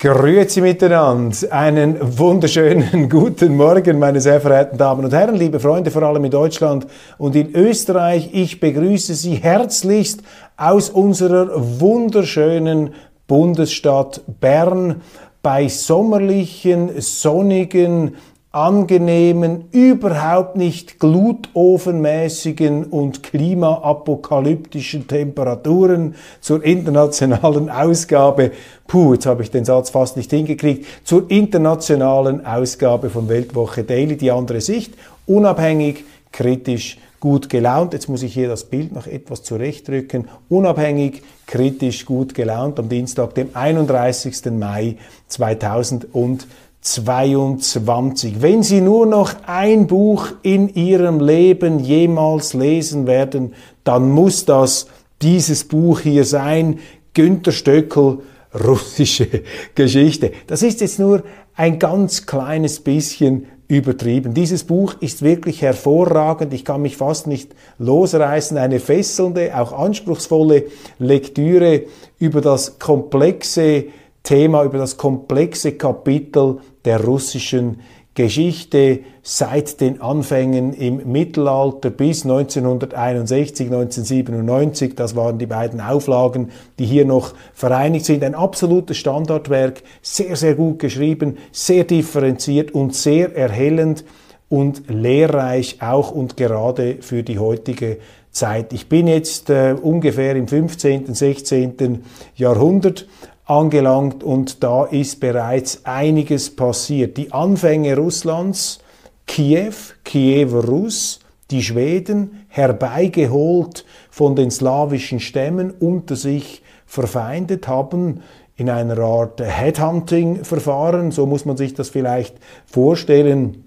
Grüezi miteinander. Einen wunderschönen guten Morgen, meine sehr verehrten Damen und Herren, liebe Freunde, vor allem in Deutschland und in Österreich. Ich begrüße Sie herzlichst aus unserer wunderschönen Bundesstadt Bern bei sommerlichen, sonnigen, angenehmen, überhaupt nicht glutofenmäßigen und klimaapokalyptischen Temperaturen zur internationalen Ausgabe, puh, jetzt habe ich den Satz fast nicht hingekriegt, zur internationalen Ausgabe von Weltwoche Daily, die andere Sicht, unabhängig, kritisch, gut gelaunt. Jetzt muss ich hier das Bild noch etwas zurechtrücken. Unabhängig, kritisch, gut gelaunt am Dienstag, dem 31. Mai 2020. 22. Wenn Sie nur noch ein Buch in Ihrem Leben jemals lesen werden, dann muss das dieses Buch hier sein, Günter Stöckel, russische Geschichte. Das ist jetzt nur ein ganz kleines bisschen übertrieben. Dieses Buch ist wirklich hervorragend. Ich kann mich fast nicht losreißen. Eine fesselnde, auch anspruchsvolle Lektüre über das komplexe Thema, über das komplexe Kapitel der russischen Geschichte seit den Anfängen im Mittelalter bis 1961, 1997. Das waren die beiden Auflagen, die hier noch vereinigt sind. Ein absolutes Standardwerk, sehr, sehr gut geschrieben, sehr differenziert und sehr erhellend und lehrreich auch und gerade für die heutige Zeit. Ich bin jetzt äh, ungefähr im 15., 16. Jahrhundert angelangt und da ist bereits einiges passiert. Die Anfänge Russlands, Kiew, Kiewer Russ, die Schweden herbeigeholt von den slawischen Stämmen unter sich verfeindet haben in einer Art Headhunting-Verfahren, so muss man sich das vielleicht vorstellen.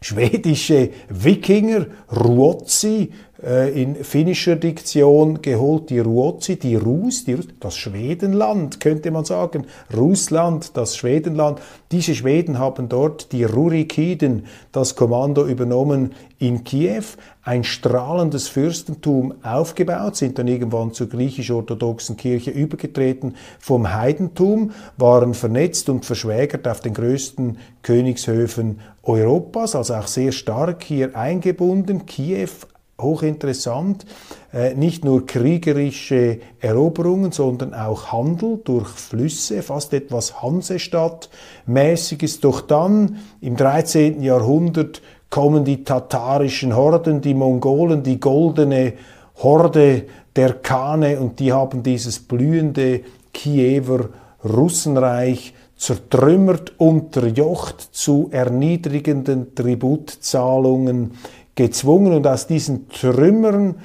Schwedische Wikinger, Ruotsi, in finnischer Diktion geholt, die Ruotsi, die Rus, die, das Schwedenland, könnte man sagen, Russland, das Schwedenland. Diese Schweden haben dort die Rurikiden, das Kommando übernommen in Kiew, ein strahlendes Fürstentum aufgebaut, sind dann irgendwann zur griechisch-orthodoxen Kirche übergetreten vom Heidentum, waren vernetzt und verschwägert auf den größten Königshöfen Europas, also auch sehr stark hier eingebunden. Kiew hochinteressant. Äh, nicht nur kriegerische Eroberungen, sondern auch Handel durch Flüsse, fast etwas Hansestadt-mäßiges. Doch dann im 13. Jahrhundert kommen die tatarischen Horden, die Mongolen, die goldene Horde der Kane und die haben dieses blühende Kiewer Russenreich zertrümmert, unterjocht zu erniedrigenden Tributzahlungen gezwungen und aus diesen Trümmern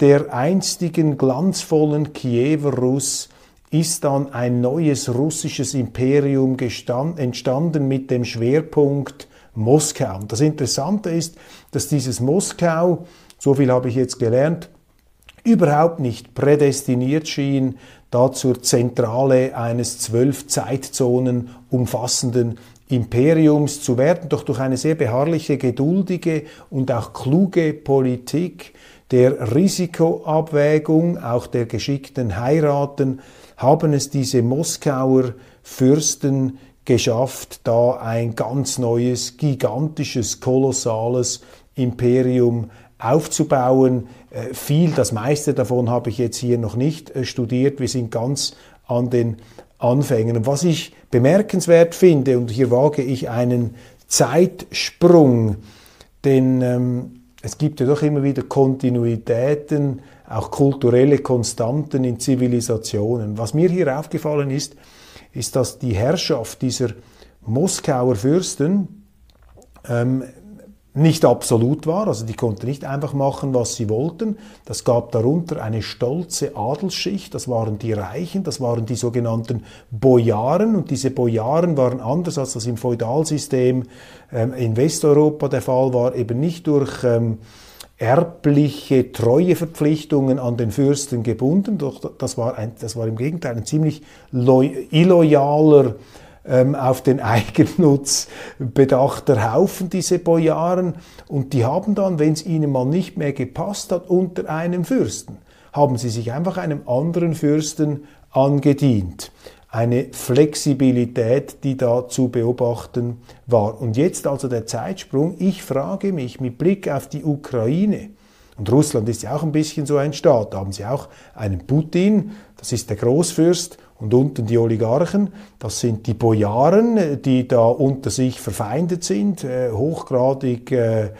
der einstigen glanzvollen Kiewer Russ ist dann ein neues russisches Imperium entstanden mit dem Schwerpunkt Moskau. Und das Interessante ist, dass dieses Moskau, so viel habe ich jetzt gelernt, überhaupt nicht prädestiniert schien, da zur Zentrale eines zwölf Zeitzonen umfassenden Imperiums zu werden, doch durch eine sehr beharrliche, geduldige und auch kluge Politik der Risikoabwägung, auch der geschickten Heiraten, haben es diese Moskauer Fürsten geschafft, da ein ganz neues, gigantisches, kolossales Imperium aufzubauen. Äh, viel, das meiste davon habe ich jetzt hier noch nicht äh, studiert. Wir sind ganz an den Anfängen. Und was ich bemerkenswert finde, und hier wage ich einen Zeitsprung, denn ähm, es gibt ja doch immer wieder Kontinuitäten, auch kulturelle Konstanten in Zivilisationen. Was mir hier aufgefallen ist, ist, dass die Herrschaft dieser Moskauer Fürsten ähm, nicht absolut war, also die konnten nicht einfach machen, was sie wollten. Das gab darunter eine stolze Adelsschicht, das waren die Reichen, das waren die sogenannten Bojaren und diese Bojaren waren anders als das im Feudalsystem ähm, in Westeuropa der Fall war, eben nicht durch ähm, erbliche Treueverpflichtungen an den Fürsten gebunden, doch das war, ein, das war im Gegenteil ein ziemlich illoyaler auf den Eigennutz bedachter Haufen, diese Bojaren. Und die haben dann, wenn es ihnen mal nicht mehr gepasst hat, unter einem Fürsten, haben sie sich einfach einem anderen Fürsten angedient. Eine Flexibilität, die da zu beobachten war. Und jetzt also der Zeitsprung. Ich frage mich mit Blick auf die Ukraine, und Russland ist ja auch ein bisschen so ein Staat. Da haben sie auch einen Putin, das ist der Großfürst, und unten die Oligarchen, das sind die Bojaren, die da unter sich verfeindet sind, äh, hochgradig äh,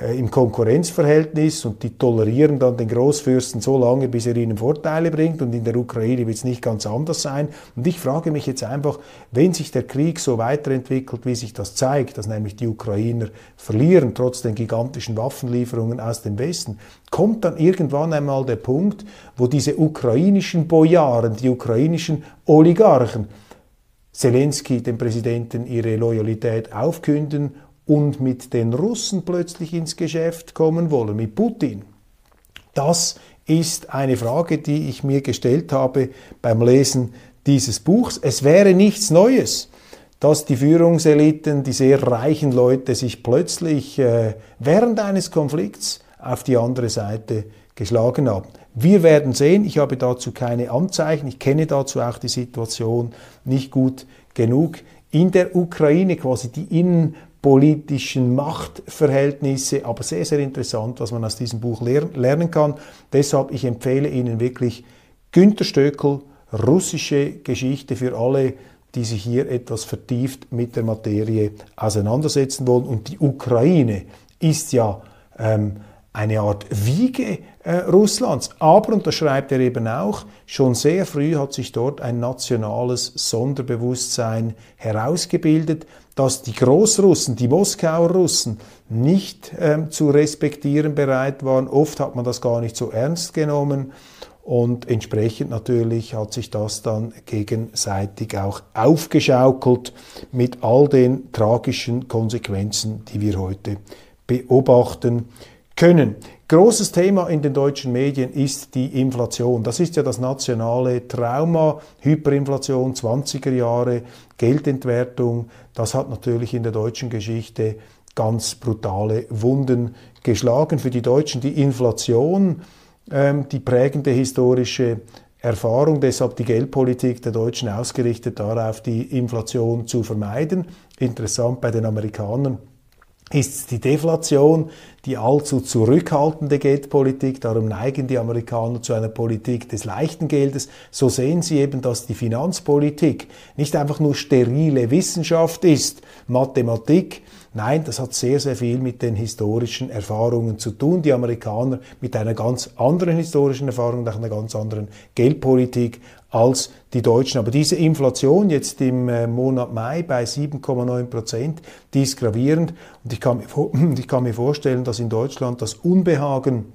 im Konkurrenzverhältnis und die tolerieren dann den Großfürsten so lange, bis er ihnen Vorteile bringt und in der Ukraine wird es nicht ganz anders sein. Und ich frage mich jetzt einfach, wenn sich der Krieg so weiterentwickelt, wie sich das zeigt, dass nämlich die Ukrainer verlieren, trotz den gigantischen Waffenlieferungen aus dem Westen, kommt dann irgendwann einmal der Punkt, wo diese ukrainischen Bojaren, die ukrainischen Oligarchen, Zelensky, dem Präsidenten, ihre Loyalität aufkünden und mit den Russen plötzlich ins Geschäft kommen wollen, mit Putin? Das ist eine Frage, die ich mir gestellt habe beim Lesen dieses Buchs. Es wäre nichts Neues, dass die Führungseliten, die sehr reichen Leute sich plötzlich äh, während eines Konflikts auf die andere Seite geschlagen haben. Wir werden sehen, ich habe dazu keine Anzeichen, ich kenne dazu auch die Situation nicht gut genug. In der Ukraine quasi die innen politischen Machtverhältnisse, aber sehr, sehr interessant, was man aus diesem Buch lernen kann. Deshalb, ich empfehle Ihnen wirklich Günter Stöckel, russische Geschichte für alle, die sich hier etwas vertieft mit der Materie auseinandersetzen wollen. Und die Ukraine ist ja ähm, eine Art Wiege äh, Russlands. Aber, und das schreibt er eben auch, schon sehr früh hat sich dort ein nationales Sonderbewusstsein herausgebildet dass die Großrussen, die Moskauer Russen nicht ähm, zu respektieren bereit waren. Oft hat man das gar nicht so ernst genommen und entsprechend natürlich hat sich das dann gegenseitig auch aufgeschaukelt mit all den tragischen Konsequenzen, die wir heute beobachten können. Großes Thema in den deutschen Medien ist die Inflation. Das ist ja das nationale Trauma, Hyperinflation, 20er Jahre, Geldentwertung. Das hat natürlich in der deutschen Geschichte ganz brutale Wunden geschlagen. Für die Deutschen die Inflation, ähm, die prägende historische Erfahrung, deshalb die Geldpolitik der Deutschen ausgerichtet darauf, die Inflation zu vermeiden. Interessant bei den Amerikanern ist die Deflation, die allzu zurückhaltende Geldpolitik. Darum neigen die Amerikaner zu einer Politik des leichten Geldes. So sehen sie eben, dass die Finanzpolitik nicht einfach nur sterile Wissenschaft ist, Mathematik. Nein, das hat sehr, sehr viel mit den historischen Erfahrungen zu tun. Die Amerikaner mit einer ganz anderen historischen Erfahrung, nach einer ganz anderen Geldpolitik als die Deutschen. Aber diese Inflation jetzt im äh, Monat Mai bei 7,9 Prozent, die ist gravierend. Und ich kann, mir, ich kann mir vorstellen, dass in Deutschland das Unbehagen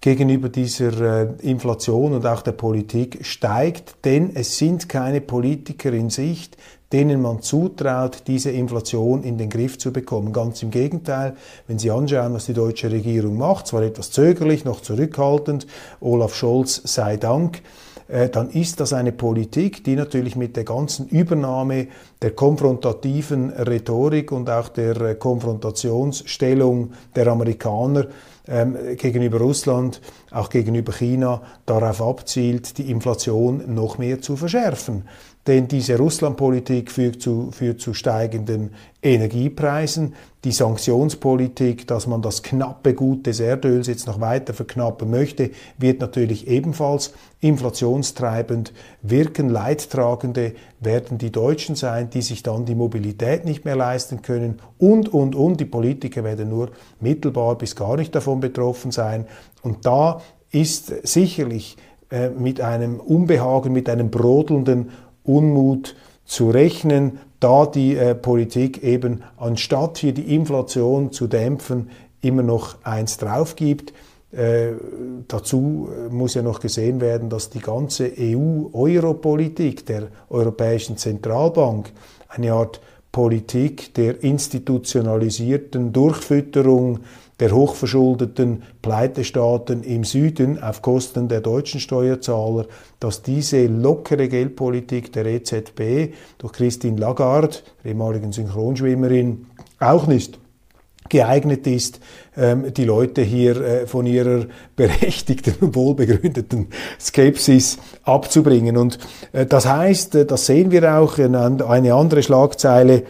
gegenüber dieser äh, Inflation und auch der Politik steigt, denn es sind keine Politiker in Sicht, denen man zutraut, diese Inflation in den Griff zu bekommen. Ganz im Gegenteil, wenn Sie anschauen, was die deutsche Regierung macht, zwar etwas zögerlich, noch zurückhaltend, Olaf Scholz sei Dank, äh, dann ist das eine Politik, die natürlich mit der ganzen Übernahme der konfrontativen Rhetorik und auch der äh, Konfrontationsstellung der Amerikaner ähm, gegenüber Russland, auch gegenüber China darauf abzielt, die Inflation noch mehr zu verschärfen. Denn diese Russlandpolitik führt zu, führt zu steigenden Energiepreisen. Die Sanktionspolitik, dass man das knappe Gut des Erdöls jetzt noch weiter verknappen möchte, wird natürlich ebenfalls inflationstreibend wirken. Leidtragende werden die Deutschen sein, die sich dann die Mobilität nicht mehr leisten können. Und, und, und, die Politiker werden nur mittelbar bis gar nicht davon betroffen sein. Und da ist sicherlich äh, mit einem Unbehagen, mit einem brodelnden Unmut zu rechnen, da die äh, Politik eben anstatt hier die Inflation zu dämpfen, immer noch eins drauf gibt. Äh, dazu äh, muss ja noch gesehen werden, dass die ganze EU-Euro-Politik der Europäischen Zentralbank eine Art Politik der institutionalisierten Durchfütterung der hochverschuldeten Pleitestaaten im Süden auf Kosten der deutschen Steuerzahler, dass diese lockere Geldpolitik der EZB durch Christine Lagarde, der ehemaligen Synchronschwimmerin, auch nicht geeignet ist, ähm, die Leute hier äh, von ihrer berechtigten und wohlbegründeten Skepsis abzubringen. Und äh, das heißt, äh, das sehen wir auch in eine andere Schlagzeile,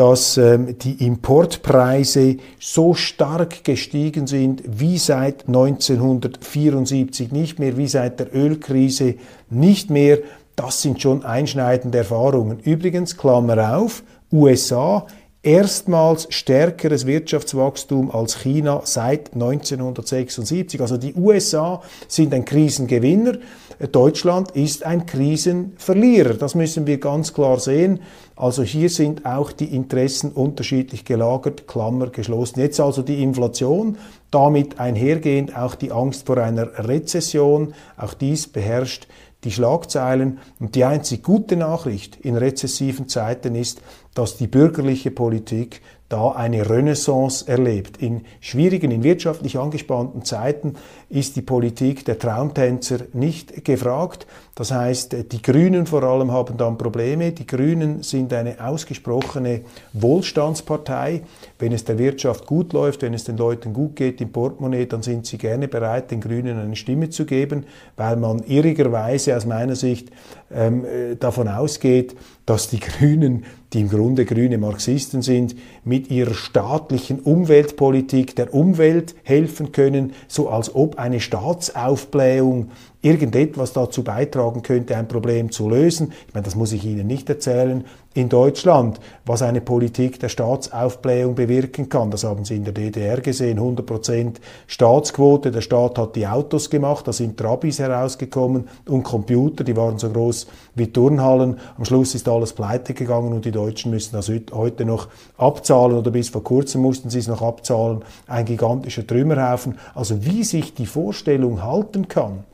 dass ähm, die Importpreise so stark gestiegen sind wie seit 1974 nicht mehr, wie seit der Ölkrise nicht mehr. Das sind schon einschneidende Erfahrungen. Übrigens, Klammer auf, USA erstmals stärkeres Wirtschaftswachstum als China seit 1976. Also die USA sind ein Krisengewinner, Deutschland ist ein Krisenverlierer. Das müssen wir ganz klar sehen. Also hier sind auch die Interessen unterschiedlich gelagert, Klammer geschlossen. Jetzt also die Inflation, damit einhergehend auch die Angst vor einer Rezession. Auch dies beherrscht die Schlagzeilen. Und die einzig gute Nachricht in rezessiven Zeiten ist, dass die bürgerliche Politik da eine Renaissance erlebt. In schwierigen, in wirtschaftlich angespannten Zeiten ist die Politik der Traumtänzer nicht gefragt. Das heißt, die Grünen vor allem haben dann Probleme. Die Grünen sind eine ausgesprochene Wohlstandspartei. Wenn es der Wirtschaft gut läuft, wenn es den Leuten gut geht im Portemonnaie, dann sind sie gerne bereit, den Grünen eine Stimme zu geben, weil man irrigerweise aus meiner Sicht ähm, äh, davon ausgeht, dass die Grünen, die im Grunde grüne Marxisten sind, mit ihrer staatlichen Umweltpolitik der Umwelt helfen können, so als ob eine Staatsaufblähung irgendetwas dazu beitragen könnte, ein Problem zu lösen. Ich meine, das muss ich Ihnen nicht erzählen. In Deutschland, was eine Politik der Staatsaufblähung bewirken kann, das haben Sie in der DDR gesehen, 100% Staatsquote, der Staat hat die Autos gemacht, da sind Trabis herausgekommen und Computer, die waren so groß wie Turnhallen. Am Schluss ist alles pleite gegangen und die Deutschen müssen das heute noch abzahlen oder bis vor kurzem mussten sie es noch abzahlen. Ein gigantischer Trümmerhaufen. Also wie sich die Vorstellung halten kann,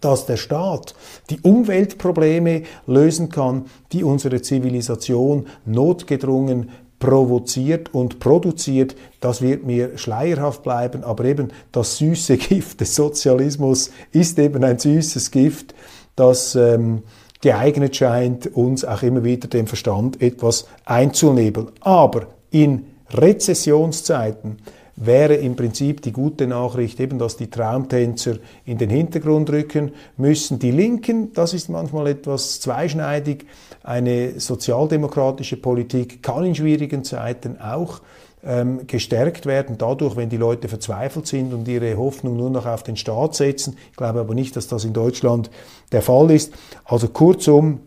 dass der Staat die Umweltprobleme lösen kann, die unsere Zivilisation notgedrungen provoziert und produziert, das wird mir schleierhaft bleiben, aber eben das süße Gift des Sozialismus ist eben ein süßes Gift, das ähm, geeignet scheint, uns auch immer wieder den Verstand etwas einzunebeln. Aber in Rezessionszeiten wäre im Prinzip die gute Nachricht eben, dass die Traumtänzer in den Hintergrund rücken müssen. Die Linken, das ist manchmal etwas zweischneidig. Eine sozialdemokratische Politik kann in schwierigen Zeiten auch ähm, gestärkt werden, dadurch, wenn die Leute verzweifelt sind und ihre Hoffnung nur noch auf den Staat setzen. Ich glaube aber nicht, dass das in Deutschland der Fall ist. Also kurzum,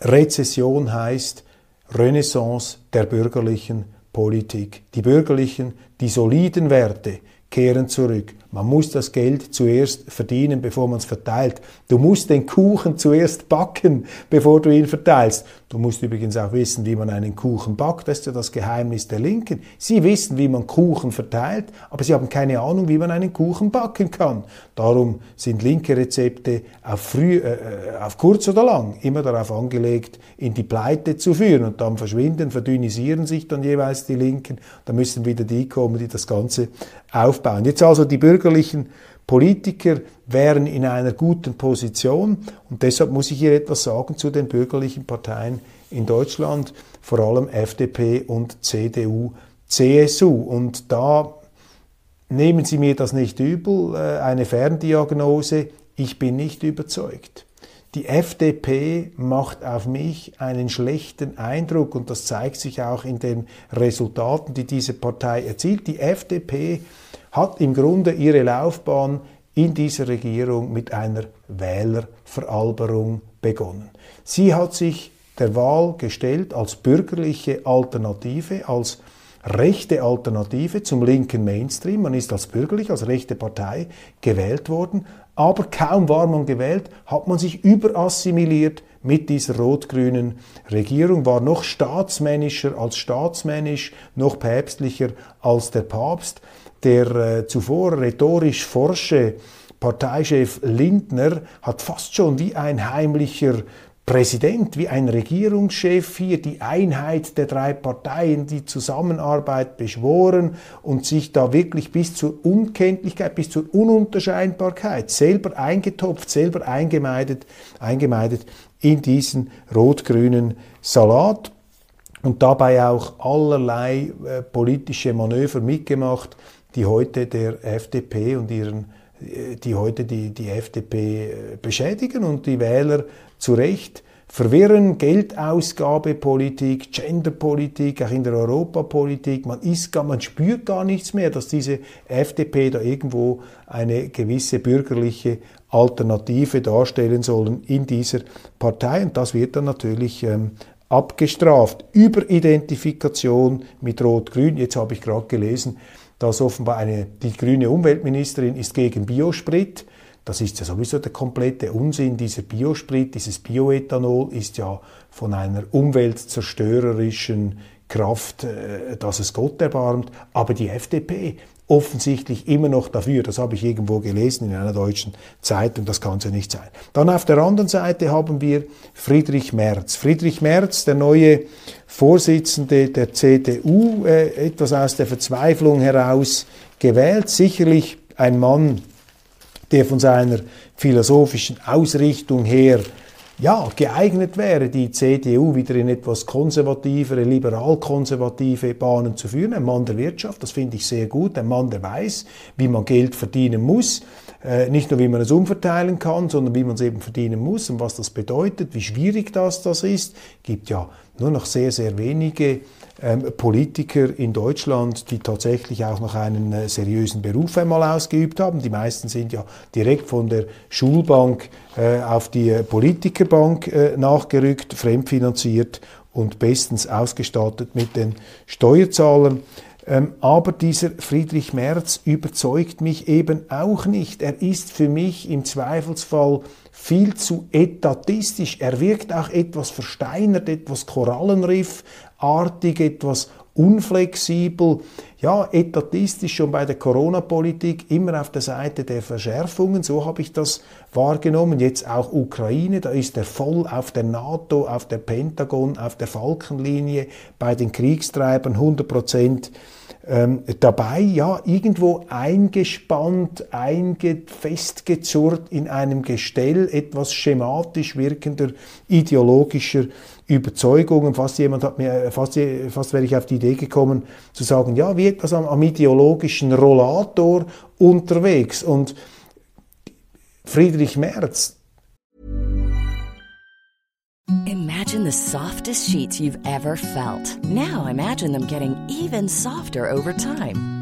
Rezession heißt Renaissance der bürgerlichen Politik. Die bürgerlichen, die soliden Werte kehren zurück. Man muss das Geld zuerst verdienen, bevor man es verteilt. Du musst den Kuchen zuerst backen, bevor du ihn verteilst. Du musst übrigens auch wissen, wie man einen Kuchen backt. Das ist ja das Geheimnis der Linken. Sie wissen, wie man Kuchen verteilt, aber sie haben keine Ahnung, wie man einen Kuchen backen kann. Darum sind linke Rezepte auf, früh, äh, äh auf kurz oder lang immer darauf angelegt, in die Pleite zu führen. Und dann verschwinden, verdünnisieren sich dann jeweils die Linken. Da müssen wieder die kommen, die das Ganze aufbauen. Jetzt also die bürgerlichen Politiker wären in einer guten Position und deshalb muss ich hier etwas sagen zu den bürgerlichen Parteien in Deutschland, vor allem FDP und CDU, CSU. Und da nehmen Sie mir das nicht übel, äh, eine Ferndiagnose, ich bin nicht überzeugt. Die FDP macht auf mich einen schlechten Eindruck und das zeigt sich auch in den Resultaten, die diese Partei erzielt. Die FDP hat im Grunde ihre Laufbahn in dieser Regierung mit einer Wählerveralberung begonnen. Sie hat sich der Wahl gestellt als bürgerliche Alternative, als rechte Alternative zum linken Mainstream. Man ist als bürgerlich, als rechte Partei gewählt worden, aber kaum war man gewählt, hat man sich überassimiliert mit dieser rot-grünen Regierung, war noch staatsmännischer als staatsmännisch, noch päpstlicher als der Papst. Der äh, zuvor rhetorisch forsche Parteichef Lindner hat fast schon wie ein heimlicher Präsident, wie ein Regierungschef hier die Einheit der drei Parteien, die Zusammenarbeit beschworen und sich da wirklich bis zur Unkenntlichkeit, bis zur Ununterscheinbarkeit selber eingetopft, selber eingemeidet, eingemeidet in diesen rot-grünen Salat und dabei auch allerlei äh, politische Manöver mitgemacht, die heute der FDP und ihren äh, die heute die, die FDP äh, beschädigen und die Wähler zu Recht verwirren, Geldausgabepolitik, Genderpolitik, auch in der Europapolitik. Man ist man spürt gar nichts mehr, dass diese FDP da irgendwo eine gewisse bürgerliche Alternative darstellen sollen in dieser Partei. Und das wird dann natürlich ähm, abgestraft. Überidentifikation mit Rot-Grün. Jetzt habe ich gerade gelesen, dass offenbar eine, die grüne Umweltministerin ist gegen Biosprit. Das ist ja sowieso der komplette Unsinn. Dieser Biosprit, dieses Bioethanol ist ja von einer umweltzerstörerischen Kraft, äh, dass es Gott erbarmt. Aber die FDP offensichtlich immer noch dafür. Das habe ich irgendwo gelesen in einer deutschen Zeitung. Das kann es ja nicht sein. Dann auf der anderen Seite haben wir Friedrich Merz. Friedrich Merz, der neue Vorsitzende der CDU, äh, etwas aus der Verzweiflung heraus gewählt. Sicherlich ein Mann, der von seiner philosophischen Ausrichtung her ja, geeignet wäre, die CDU wieder in etwas konservativere, liberal-konservative Bahnen zu führen. Ein Mann der Wirtschaft, das finde ich sehr gut. Ein Mann, der weiß, wie man Geld verdienen muss. Äh, nicht nur, wie man es umverteilen kann, sondern wie man es eben verdienen muss und was das bedeutet, wie schwierig das, das ist. Gibt ja nur noch sehr, sehr wenige Politiker in Deutschland, die tatsächlich auch noch einen äh, seriösen Beruf einmal ausgeübt haben. Die meisten sind ja direkt von der Schulbank äh, auf die äh, Politikerbank nachgerückt, fremdfinanziert und bestens ausgestattet mit den Steuerzahlern. Ähm, aber dieser Friedrich Merz überzeugt mich eben auch nicht. Er ist für mich im Zweifelsfall viel zu etatistisch. Er wirkt auch etwas versteinert, etwas Korallenriffartig, etwas unflexibel, ja, etatistisch schon bei der Corona-Politik, immer auf der Seite der Verschärfungen, so habe ich das wahrgenommen. Jetzt auch Ukraine, da ist er voll auf der NATO, auf der Pentagon, auf der Falkenlinie, bei den Kriegstreibern 100 Prozent ähm, dabei, ja, irgendwo eingespannt, einge festgezurrt in einem Gestell etwas schematisch wirkender ideologischer Überzeugungen. Fast jemand hat mir, fast, fast wäre ich auf die Idee gekommen, zu sagen, ja, wie etwas am, am ideologischen Rollator unterwegs. Und Friedrich Merz, Imagine the softest sheets you've ever felt. Now imagine them getting even softer over time.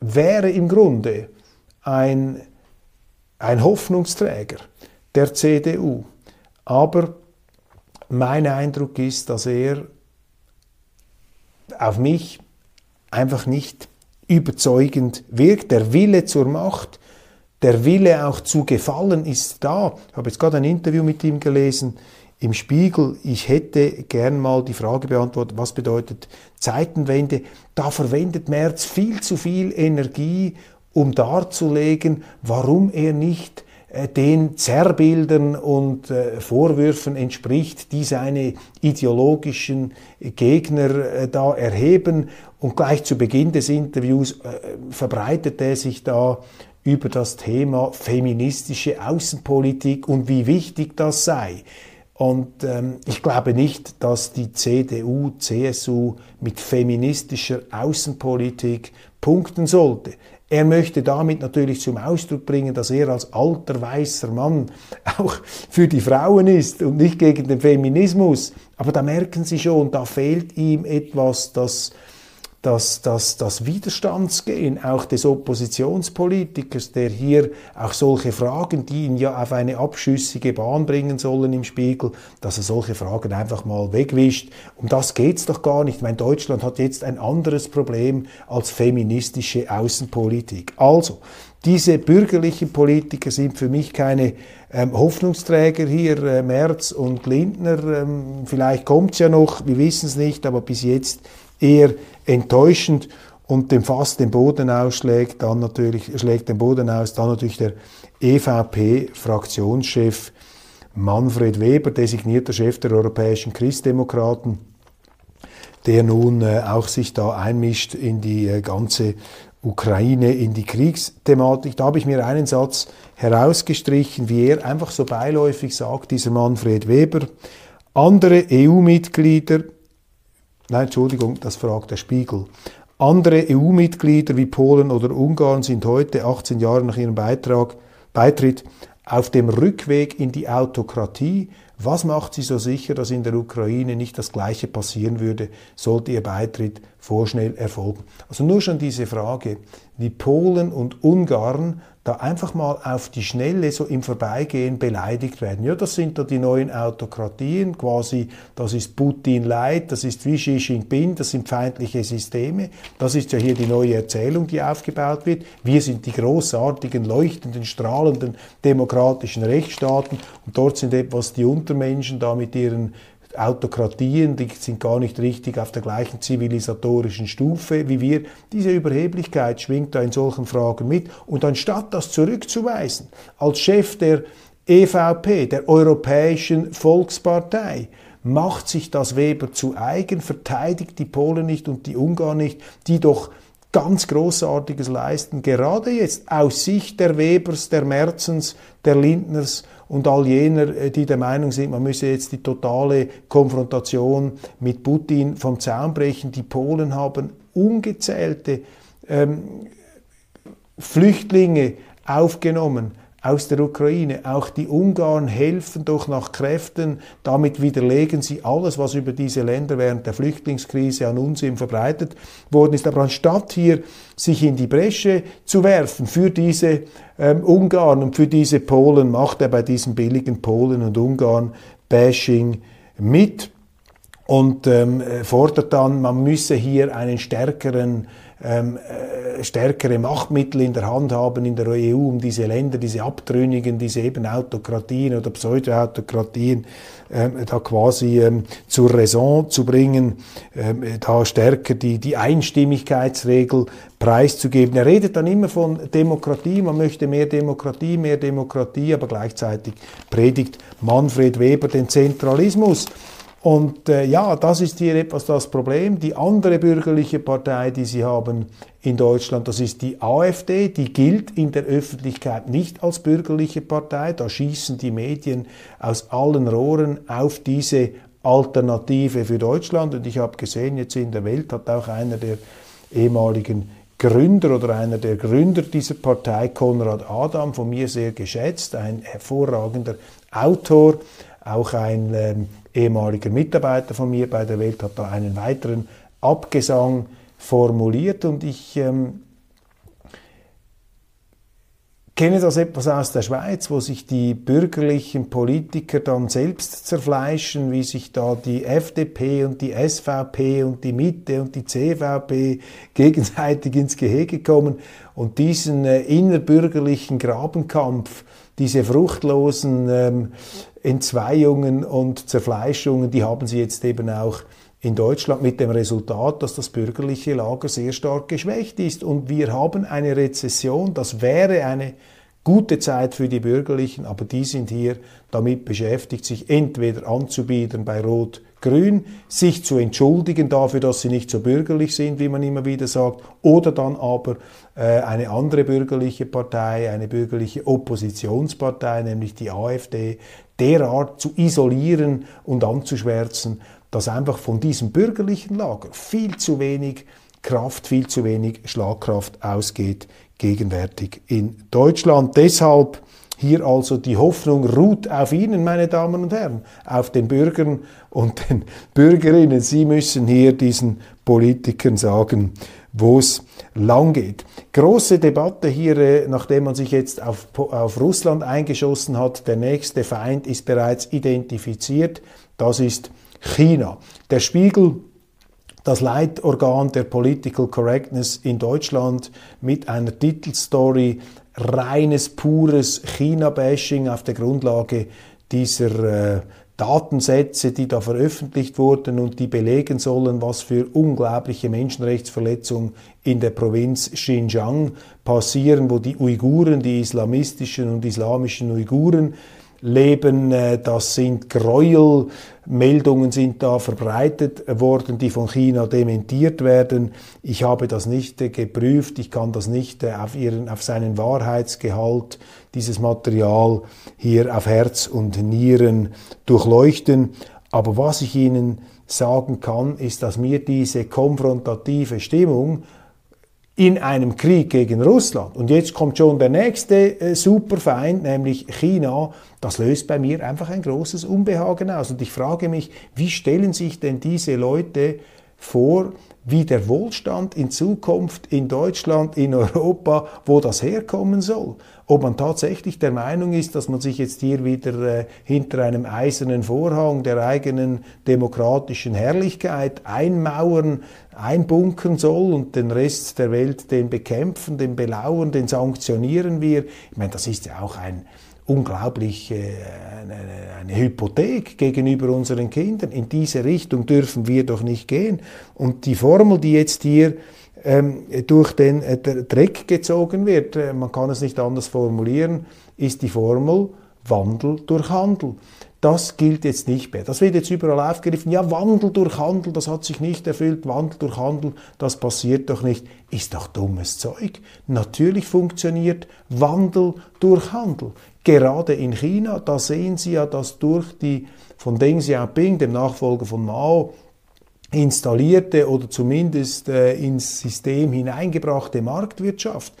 Wäre im Grunde ein, ein Hoffnungsträger der CDU. Aber mein Eindruck ist, dass er auf mich einfach nicht überzeugend wirkt. Der Wille zur Macht der Wille auch zu gefallen ist da. Ich habe jetzt gerade ein Interview mit ihm gelesen im Spiegel. Ich hätte gern mal die Frage beantwortet, was bedeutet Zeitenwende? Da verwendet Merz viel zu viel Energie, um darzulegen, warum er nicht äh, den Zerrbildern und äh, Vorwürfen entspricht, die seine ideologischen Gegner äh, da erheben. Und gleich zu Beginn des Interviews verbreitet er sich da über das Thema feministische Außenpolitik und wie wichtig das sei. Und ähm, ich glaube nicht, dass die CDU, CSU mit feministischer Außenpolitik punkten sollte. Er möchte damit natürlich zum Ausdruck bringen, dass er als alter weißer Mann auch für die Frauen ist und nicht gegen den Feminismus. Aber da merken Sie schon, da fehlt ihm etwas, das das, das, das Widerstandsgehen auch des Oppositionspolitikers, der hier auch solche Fragen, die ihn ja auf eine abschüssige Bahn bringen sollen im Spiegel, dass er solche Fragen einfach mal wegwischt. Um das geht's doch gar nicht. Ich meine, Deutschland hat jetzt ein anderes Problem als feministische Außenpolitik. Also, diese bürgerlichen Politiker sind für mich keine ähm, Hoffnungsträger hier, äh, Merz und Lindner. Ähm, vielleicht kommt's ja noch, wir wissen es nicht, aber bis jetzt eher enttäuschend und dem Fass den Boden ausschlägt, dann natürlich, schlägt den Boden aus, dann natürlich der EVP-Fraktionschef Manfred Weber, designierter Chef der europäischen Christdemokraten, der nun äh, auch sich da einmischt in die äh, ganze Ukraine, in die Kriegsthematik. Da habe ich mir einen Satz herausgestrichen, wie er einfach so beiläufig sagt, dieser Manfred Weber. Andere EU-Mitglieder Nein, Entschuldigung, das fragt der Spiegel. Andere EU-Mitglieder wie Polen oder Ungarn sind heute, 18 Jahre nach ihrem Beitrag, Beitritt, auf dem Rückweg in die Autokratie. Was macht sie so sicher, dass in der Ukraine nicht das Gleiche passieren würde, sollte ihr Beitritt vorschnell erfolgen? Also nur schon diese Frage, wie Polen und Ungarn da einfach mal auf die Schnelle so im Vorbeigehen beleidigt werden. Ja, das sind da die neuen Autokratien, quasi, das ist Putin Leid, das ist wie Xi Jinping, das sind feindliche Systeme. Das ist ja hier die neue Erzählung, die aufgebaut wird. Wir sind die großartigen, leuchtenden, strahlenden demokratischen Rechtsstaaten und dort sind etwas die Untermenschen da mit ihren Autokratien, die sind gar nicht richtig auf der gleichen zivilisatorischen Stufe wie wir. Diese Überheblichkeit schwingt da in solchen Fragen mit. Und anstatt das zurückzuweisen, als Chef der EVP, der Europäischen Volkspartei, macht sich das Weber zu eigen, verteidigt die Polen nicht und die Ungarn nicht, die doch ganz Großartiges leisten, gerade jetzt aus Sicht der Webers, der Merzens, der Lindners und all jener, äh, die der Meinung sind, man müsse jetzt die totale Konfrontation mit Putin vom Zaun brechen. Die Polen haben ungezählte ähm, Flüchtlinge aufgenommen aus der Ukraine. Auch die Ungarn helfen doch nach Kräften. Damit widerlegen sie alles, was über diese Länder während der Flüchtlingskrise an Unsinn verbreitet worden ist. Aber anstatt hier sich in die Bresche zu werfen für diese ähm, Ungarn und für diese Polen, macht er bei diesen billigen Polen und Ungarn Bashing mit und ähm, fordert dann, man müsse hier einen stärkeren ähm, äh, stärkere Machtmittel in der Hand haben in der EU, um diese Länder, diese Abtrünnigen, diese eben Autokratien oder Pseudo-Autokratien ähm, da quasi ähm, zur Raison zu bringen, ähm, da stärker die, die Einstimmigkeitsregel preiszugeben. Er redet dann immer von Demokratie, man möchte mehr Demokratie, mehr Demokratie, aber gleichzeitig predigt Manfred Weber den Zentralismus. Und äh, ja, das ist hier etwas das Problem. Die andere bürgerliche Partei, die Sie haben in Deutschland, das ist die AfD, die gilt in der Öffentlichkeit nicht als bürgerliche Partei. Da schießen die Medien aus allen Rohren auf diese Alternative für Deutschland. Und ich habe gesehen, jetzt in der Welt hat auch einer der ehemaligen Gründer oder einer der Gründer dieser Partei, Konrad Adam, von mir sehr geschätzt, ein hervorragender Autor, auch ein ähm, ehemaliger Mitarbeiter von mir bei der Welt hat da einen weiteren Abgesang formuliert und ich ähm, kenne das etwas aus der Schweiz, wo sich die bürgerlichen Politiker dann selbst zerfleischen, wie sich da die FDP und die SVP und die Mitte und die CVP gegenseitig ins Gehege kommen und diesen äh, innerbürgerlichen Grabenkampf, diese fruchtlosen ähm, Entzweiungen und Zerfleischungen, die haben sie jetzt eben auch in Deutschland mit dem Resultat, dass das bürgerliche Lager sehr stark geschwächt ist. Und wir haben eine Rezession, das wäre eine gute Zeit für die Bürgerlichen, aber die sind hier damit beschäftigt, sich entweder anzubieten bei Rot-Grün, sich zu entschuldigen dafür, dass sie nicht so bürgerlich sind, wie man immer wieder sagt, oder dann aber äh, eine andere bürgerliche Partei, eine bürgerliche Oppositionspartei, nämlich die AfD, derart zu isolieren und anzuschwärzen, dass einfach von diesem bürgerlichen Lager viel zu wenig Kraft, viel zu wenig Schlagkraft ausgeht gegenwärtig in Deutschland. Deshalb hier also die Hoffnung ruht auf Ihnen, meine Damen und Herren, auf den Bürgern und den Bürgerinnen. Sie müssen hier diesen Politikern sagen, wo es lang geht. Große Debatte hier, äh, nachdem man sich jetzt auf, auf Russland eingeschossen hat. Der nächste Feind ist bereits identifiziert. Das ist China. Der Spiegel das Leitorgan der Political Correctness in Deutschland mit einer Titelstory reines, pures China-Bashing auf der Grundlage dieser äh, Datensätze, die da veröffentlicht wurden und die belegen sollen, was für unglaubliche Menschenrechtsverletzungen in der Provinz Xinjiang passieren, wo die Uiguren, die islamistischen und islamischen Uiguren, leben. Äh, das sind Gräuelmeldungen sind da verbreitet worden, die von China dementiert werden. Ich habe das nicht äh, geprüft. Ich kann das nicht äh, auf, ihren, auf seinen Wahrheitsgehalt dieses Material hier auf Herz und Nieren durchleuchten. Aber was ich Ihnen sagen kann, ist, dass mir diese konfrontative Stimmung in einem Krieg gegen Russland. Und jetzt kommt schon der nächste äh, Superfeind, nämlich China. Das löst bei mir einfach ein großes Unbehagen aus. Und ich frage mich, wie stellen sich denn diese Leute vor, wie der Wohlstand in Zukunft in Deutschland, in Europa, wo das herkommen soll. Ob man tatsächlich der Meinung ist, dass man sich jetzt hier wieder äh, hinter einem eisernen Vorhang der eigenen demokratischen Herrlichkeit einmauern, einbunkern soll und den Rest der Welt den bekämpfen, den belauern, den sanktionieren wir. Ich meine, das ist ja auch ein, unglaublich äh, eine, Hypothek gegenüber unseren Kindern. In diese Richtung dürfen wir doch nicht gehen. Und die Formel, die jetzt hier ähm, durch den äh, Dreck gezogen wird, äh, man kann es nicht anders formulieren, ist die Formel Wandel durch Handel. Das gilt jetzt nicht mehr. Das wird jetzt überall aufgegriffen. Ja, Wandel durch Handel, das hat sich nicht erfüllt. Wandel durch Handel, das passiert doch nicht. Ist doch dummes Zeug. Natürlich funktioniert Wandel durch Handel. Gerade in China, da sehen Sie ja, dass durch die von Deng Xiaoping, dem Nachfolger von Mao, installierte oder zumindest äh, ins System hineingebrachte Marktwirtschaft,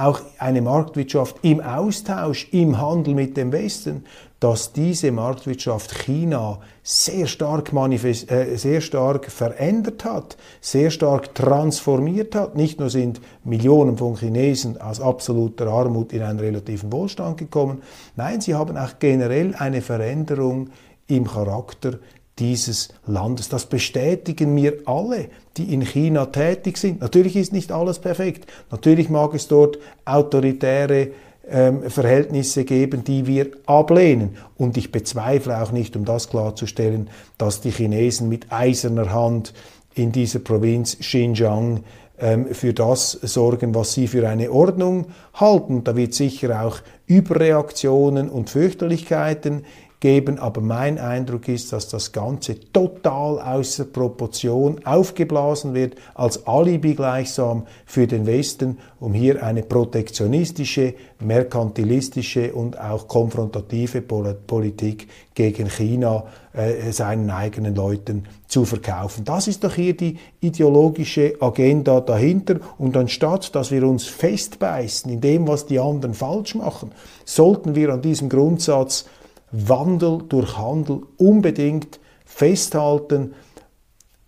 auch eine Marktwirtschaft im Austausch, im Handel mit dem Westen, dass diese Marktwirtschaft China sehr stark, äh, sehr stark verändert hat, sehr stark transformiert hat. Nicht nur sind Millionen von Chinesen aus absoluter Armut in einen relativen Wohlstand gekommen, nein, sie haben auch generell eine Veränderung im Charakter dieses Landes. Das bestätigen mir alle, die in China tätig sind. Natürlich ist nicht alles perfekt. Natürlich mag es dort autoritäre ähm, Verhältnisse geben, die wir ablehnen. Und ich bezweifle auch nicht, um das klarzustellen, dass die Chinesen mit eiserner Hand in dieser Provinz Xinjiang ähm, für das sorgen, was sie für eine Ordnung halten. Da wird sicher auch Überreaktionen und Fürchterlichkeiten geben, aber mein Eindruck ist, dass das Ganze total außer Proportion aufgeblasen wird, als Alibi gleichsam für den Westen, um hier eine protektionistische, merkantilistische und auch konfrontative Politik gegen China äh, seinen eigenen Leuten zu verkaufen. Das ist doch hier die ideologische Agenda dahinter. Und anstatt, dass wir uns festbeißen in dem, was die anderen falsch machen, sollten wir an diesem Grundsatz Wandel durch Handel unbedingt festhalten.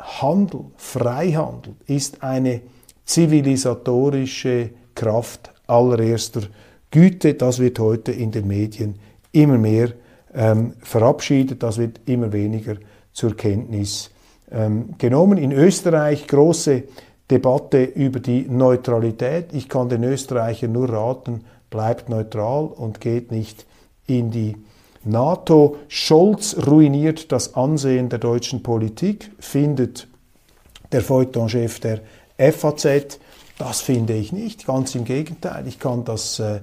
Handel, Freihandel ist eine zivilisatorische Kraft allererster Güte, das wird heute in den Medien immer mehr ähm, verabschiedet, das wird immer weniger zur Kenntnis ähm, genommen. In Österreich große Debatte über die Neutralität. Ich kann den Österreichern nur raten, bleibt neutral und geht nicht in die NATO. Scholz ruiniert das Ansehen der deutschen Politik, findet der Feuilleton-Chef der FAZ. Das finde ich nicht, ganz im Gegenteil. Ich kann das, äh,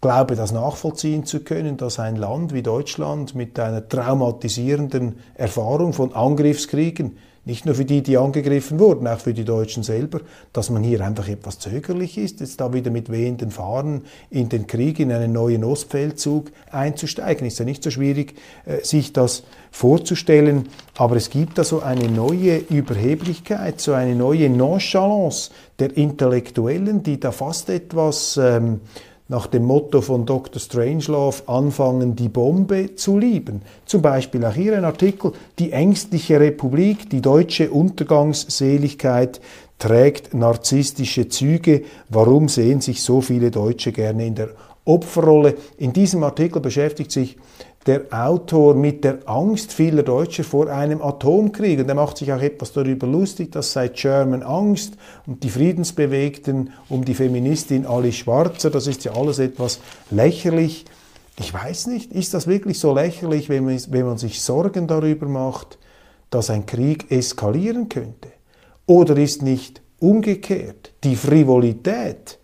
glaube das nachvollziehen zu können, dass ein Land wie Deutschland mit einer traumatisierenden Erfahrung von Angriffskriegen nicht nur für die, die angegriffen wurden, auch für die Deutschen selber, dass man hier einfach etwas zögerlich ist, jetzt da wieder mit wehenden Fahnen in den Krieg, in einen neuen Ostfeldzug einzusteigen. Ist ja nicht so schwierig, äh, sich das vorzustellen, aber es gibt da so eine neue Überheblichkeit, so eine neue Nonchalance der Intellektuellen, die da fast etwas ähm, nach dem Motto von Dr. Strangelove anfangen, die Bombe zu lieben. Zum Beispiel auch hier ein Artikel, die ängstliche Republik, die deutsche Untergangsseligkeit trägt narzisstische Züge. Warum sehen sich so viele Deutsche gerne in der Opferrolle? In diesem Artikel beschäftigt sich der Autor mit der Angst vieler Deutscher vor einem Atomkrieg. Und er macht sich auch etwas darüber lustig, dass seit German Angst und die Friedensbewegten um die Feministin Alice Schwarzer, das ist ja alles etwas lächerlich. Ich weiß nicht, ist das wirklich so lächerlich, wenn man, wenn man sich Sorgen darüber macht, dass ein Krieg eskalieren könnte? Oder ist nicht umgekehrt die Frivolität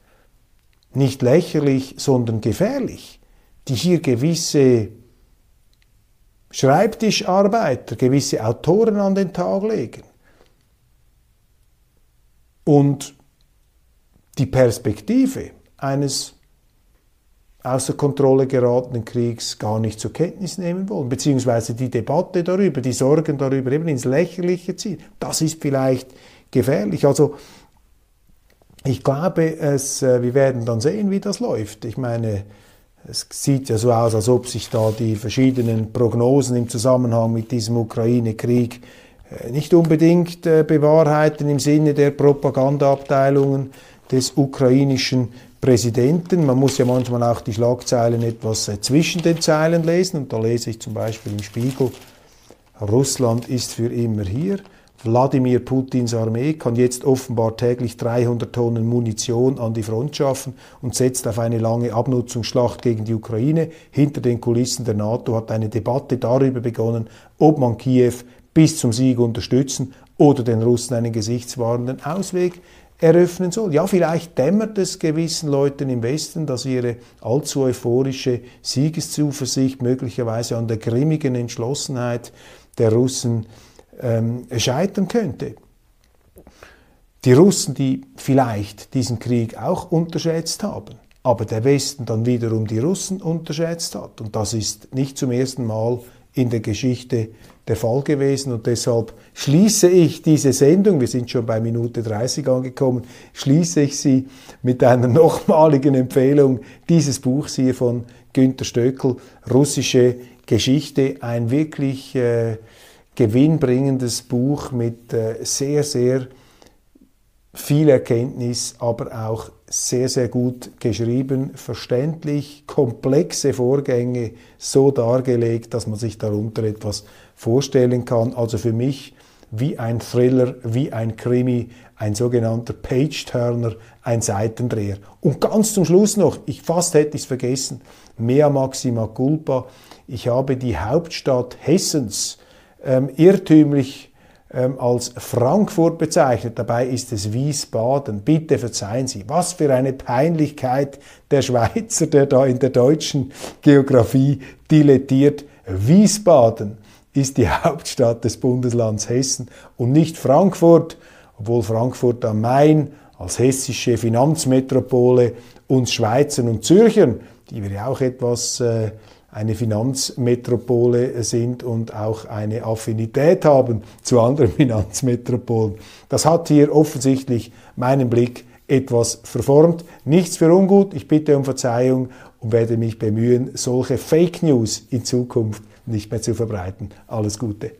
nicht lächerlich, sondern gefährlich, die hier gewisse Schreibtischarbeiter, gewisse Autoren an den Tag legen und die Perspektive eines außer Kontrolle geratenen Kriegs gar nicht zur Kenntnis nehmen wollen, beziehungsweise die Debatte darüber, die Sorgen darüber eben ins Lächerliche ziehen. Das ist vielleicht gefährlich. Also ich glaube, es, äh, wir werden dann sehen, wie das läuft. Ich meine, es sieht ja so aus, als ob sich da die verschiedenen Prognosen im Zusammenhang mit diesem Ukraine-Krieg äh, nicht unbedingt äh, bewahrheiten im Sinne der Propagandaabteilungen des ukrainischen Präsidenten. Man muss ja manchmal auch die Schlagzeilen etwas äh, zwischen den Zeilen lesen und da lese ich zum Beispiel im Spiegel, Russland ist für immer hier. Wladimir Putins Armee kann jetzt offenbar täglich 300 Tonnen Munition an die Front schaffen und setzt auf eine lange Abnutzungsschlacht gegen die Ukraine. Hinter den Kulissen der NATO hat eine Debatte darüber begonnen, ob man Kiew bis zum Sieg unterstützen oder den Russen einen gesichtswahrenden Ausweg eröffnen soll. Ja, vielleicht dämmert es gewissen Leuten im Westen, dass ihre allzu euphorische Siegeszuversicht möglicherweise an der grimmigen Entschlossenheit der Russen ähm, scheitern könnte. Die Russen, die vielleicht diesen Krieg auch unterschätzt haben, aber der Westen dann wiederum die Russen unterschätzt hat. Und das ist nicht zum ersten Mal in der Geschichte der Fall gewesen. Und deshalb schließe ich diese Sendung, wir sind schon bei Minute 30 angekommen, schließe ich sie mit einer nochmaligen Empfehlung dieses Buchs hier von Günter Stöckel, Russische Geschichte, ein wirklich äh, gewinnbringendes Buch mit äh, sehr, sehr viel Erkenntnis, aber auch sehr, sehr gut geschrieben, verständlich, komplexe Vorgänge so dargelegt, dass man sich darunter etwas vorstellen kann. Also für mich wie ein Thriller, wie ein Krimi, ein sogenannter Page-Turner, ein Seitendreher. Und ganz zum Schluss noch, ich fast hätte es vergessen, Mea Maxima Culpa, ich habe die Hauptstadt Hessens ähm, irrtümlich ähm, als Frankfurt bezeichnet. Dabei ist es Wiesbaden. Bitte verzeihen Sie. Was für eine Peinlichkeit der Schweizer, der da in der deutschen Geografie dilettiert. Wiesbaden ist die Hauptstadt des Bundeslands Hessen und nicht Frankfurt, obwohl Frankfurt am Main als hessische Finanzmetropole uns Schweizern und Zürchern, die wir ja auch etwas äh, eine Finanzmetropole sind und auch eine Affinität haben zu anderen Finanzmetropolen. Das hat hier offensichtlich meinen Blick etwas verformt. Nichts für ungut. Ich bitte um Verzeihung und werde mich bemühen, solche Fake News in Zukunft nicht mehr zu verbreiten. Alles Gute.